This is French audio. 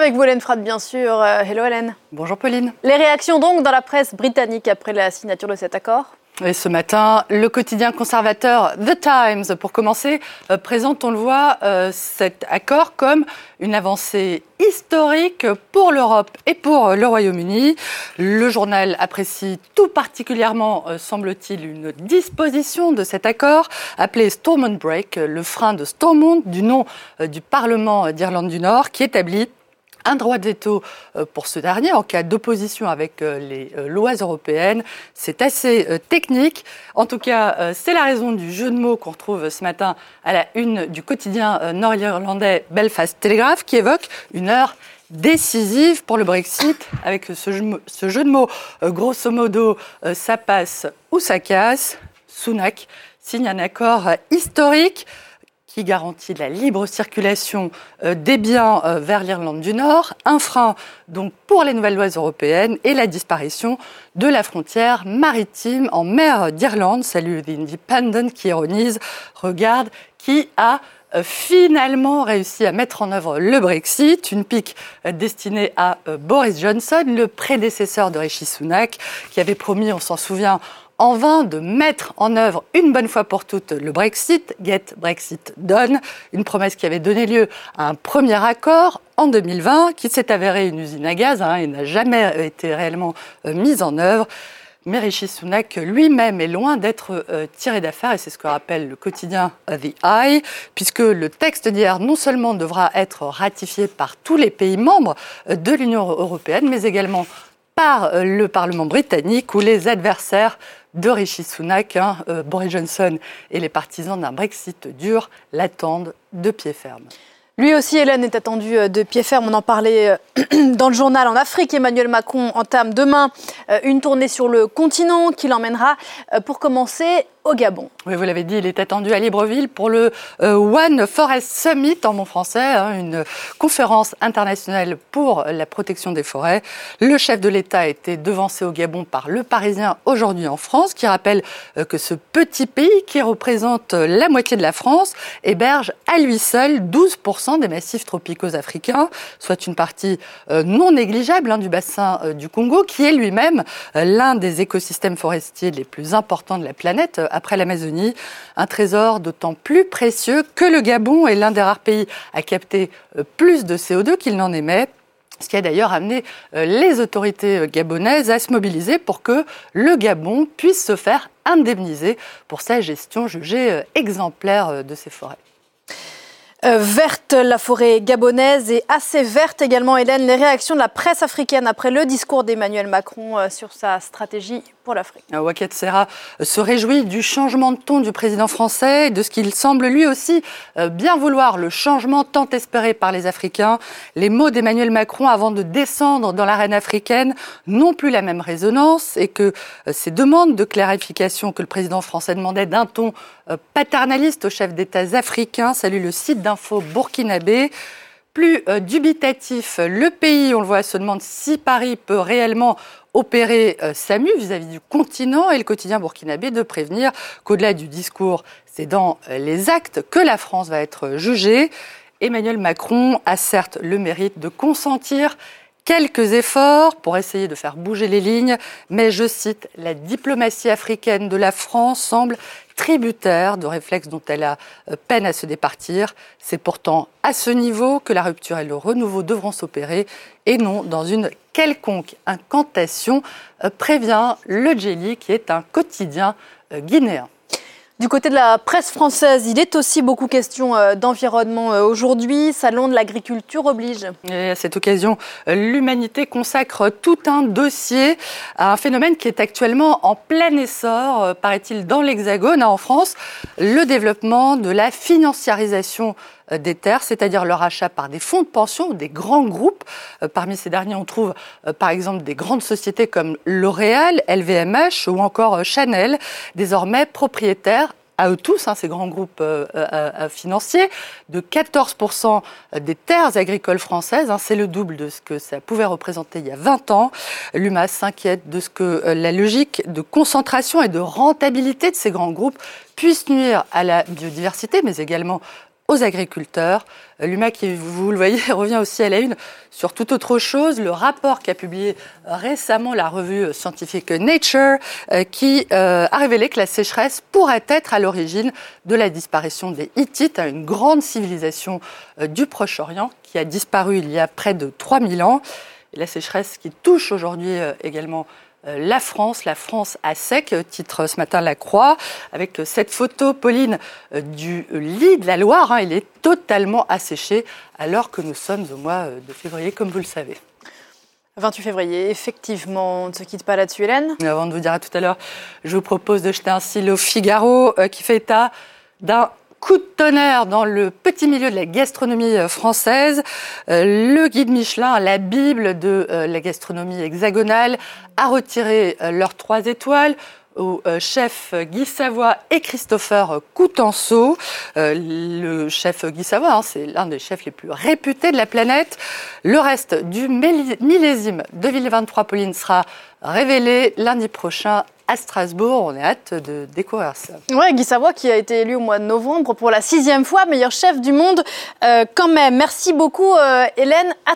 Avec vous, Hélène Frade, bien sûr. Euh, hello, Hélène. Bonjour, Pauline. Les réactions donc dans la presse britannique après la signature de cet accord et ce matin, le quotidien conservateur The Times, pour commencer, euh, présente, on le voit, euh, cet accord comme une avancée historique pour l'Europe et pour le Royaume-Uni. Le journal apprécie tout particulièrement, semble-t-il, une disposition de cet accord appelé Stormont Break, le frein de Stormont, du nom du Parlement d'Irlande du Nord, qui établit un droit de veto euh, pour ce dernier en cas d'opposition avec euh, les euh, lois européennes. C'est assez technique. En tout cas, c'est la raison du jeu de mots qu'on retrouve ce matin à la une du quotidien nord-irlandais Belfast Telegraph qui évoque une heure décisive pour le Brexit avec ce jeu, de mots. grosso modo, ça passe ou ça casse. Sunak signe un accord historique qui garantit la libre circulation euh, des biens euh, vers l'Irlande du Nord, un frein donc pour les nouvelles lois européennes et la disparition de la frontière maritime en mer d'Irlande. Salut The Independent qui ironise, regarde qui a finalement réussi à mettre en œuvre le Brexit, une pique destinée à Boris Johnson, le prédécesseur de Rishi Sunak, qui avait promis, on s'en souvient, en vain de mettre en œuvre une bonne fois pour toutes le Brexit, Get Brexit Done, une promesse qui avait donné lieu à un premier accord en 2020 qui s'est avéré une usine à gaz hein, et n'a jamais été réellement euh, mise en œuvre. Mais Rishi Sunak lui-même est loin d'être euh, tiré d'affaire, et c'est ce que rappelle le quotidien The Eye, puisque le texte d'hier non seulement devra être ratifié par tous les pays membres euh, de l'Union européenne, mais également par le Parlement britannique, où les adversaires de Rishi Sunak. Hein, euh, Boris Johnson et les partisans d'un Brexit dur l'attendent de pied ferme. Lui aussi, Hélène, est attendu euh, de pied ferme. On en parlait euh, dans le journal en Afrique. Emmanuel Macron entame demain une tournée sur le continent qui l'emmènera, pour commencer, au Gabon. Oui, vous l'avez dit, il est attendu à Libreville pour le euh, One Forest Summit en bon français, hein, une conférence internationale pour la protection des forêts. Le chef de l'État a été devancé au Gabon par le Parisien aujourd'hui en France, qui rappelle euh, que ce petit pays qui représente la moitié de la France héberge à lui seul 12% des massifs tropicaux africains, soit une partie euh, non négligeable hein, du bassin du Congo, qui est lui-même l'un des écosystèmes forestiers les plus importants de la planète après l'Amazonie, un trésor d'autant plus précieux que le Gabon est l'un des rares pays à capter euh, plus de CO2 qu'il n'en émet ce qui a d'ailleurs amené euh, les autorités euh, gabonaises à se mobiliser pour que le Gabon puisse se faire indemniser pour sa gestion jugée exemplaire de ses forêts. Euh, verte, la forêt gabonaise et assez verte également, Hélène, les réactions de la presse africaine après le discours d'Emmanuel Macron euh, sur sa stratégie pour l'Afrique. Euh, Waket Serra se réjouit du changement de ton du président français et de ce qu'il semble lui aussi bien vouloir, le changement tant espéré par les Africains. Les mots d'Emmanuel Macron avant de descendre dans l'arène africaine n'ont plus la même résonance et que ces demandes de clarification que le président français demandait d'un ton paternaliste aux chefs d'État africains, salue le site info burkinabé. Plus euh, dubitatif, le pays, on le voit, se demande si Paris peut réellement opérer euh, SAMU vis-à-vis du continent et le quotidien burkinabé de prévenir qu'au-delà du discours, c'est dans euh, les actes que la France va être jugée. Emmanuel Macron a certes le mérite de consentir quelques efforts pour essayer de faire bouger les lignes, mais je cite, la diplomatie africaine de la France semble tributaire de réflexes dont elle a euh, peine à se départir. C'est pourtant à ce niveau que la rupture et le renouveau devront s'opérer et non dans une quelconque incantation, euh, prévient le Jelly qui est un quotidien euh, guinéen. Du côté de la presse française, il est aussi beaucoup question euh, d'environnement euh, aujourd'hui. Salon de l'agriculture oblige. Et à cette occasion, l'humanité consacre tout un dossier à un phénomène qui est actuellement en plein essor, euh, paraît-il, dans l'Hexagone, en France, le développement de la financiarisation des terres, c'est-à-dire leur achat par des fonds de pension ou des grands groupes. Parmi ces derniers, on trouve par exemple des grandes sociétés comme L'Oréal, LVMH ou encore Chanel, désormais propriétaires à eux tous, hein, ces grands groupes euh, euh, euh, financiers, de 14% des terres agricoles françaises. Hein, c'est le double de ce que ça pouvait représenter il y a 20 ans. L'UMAS s'inquiète de ce que la logique de concentration et de rentabilité de ces grands groupes puisse nuire à la biodiversité, mais également aux agriculteurs. L'UMA, qui, vous le voyez, revient aussi à la une sur toute autre chose. Le rapport qu'a publié récemment la revue scientifique Nature, euh, qui euh, a révélé que la sécheresse pourrait être à l'origine de la disparition des Hittites, une grande civilisation euh, du Proche-Orient qui a disparu il y a près de 3000 ans. La sécheresse qui touche aujourd'hui également euh, la France, la France à sec, titre ce matin La Croix, avec cette photo, Pauline, euh, du lit de la Loire. Hein. il est totalement asséché alors que nous sommes au mois euh, de février, comme vous le savez. 28 février, effectivement, on ne se quitte pas là-dessus, Hélène. Avant de vous dire à tout à l'heure, je vous propose de jeter un cil au Figaro qui fait état d'un coup de tonnerre dans le petit milieu de la gastronomie euh, française. Euh, le guide Michelin, la Bible de euh, la gastronomie hexagonale, a retiré leurs trois étoiles aux chefs Guy Savoie et Christopher Coutenceau. le chef Guy Savoie, hein, c'est l'un des chefs les plus réputés de la planète. Le reste du millésime 2023, Pauline, sera révélé lundi prochain à Strasbourg. On est hâte de découvrir ça. Ouais, Guy Savoie qui a été élu au mois de novembre pour la sixième fois meilleur chef du monde euh, quand même. Merci beaucoup euh, Hélène.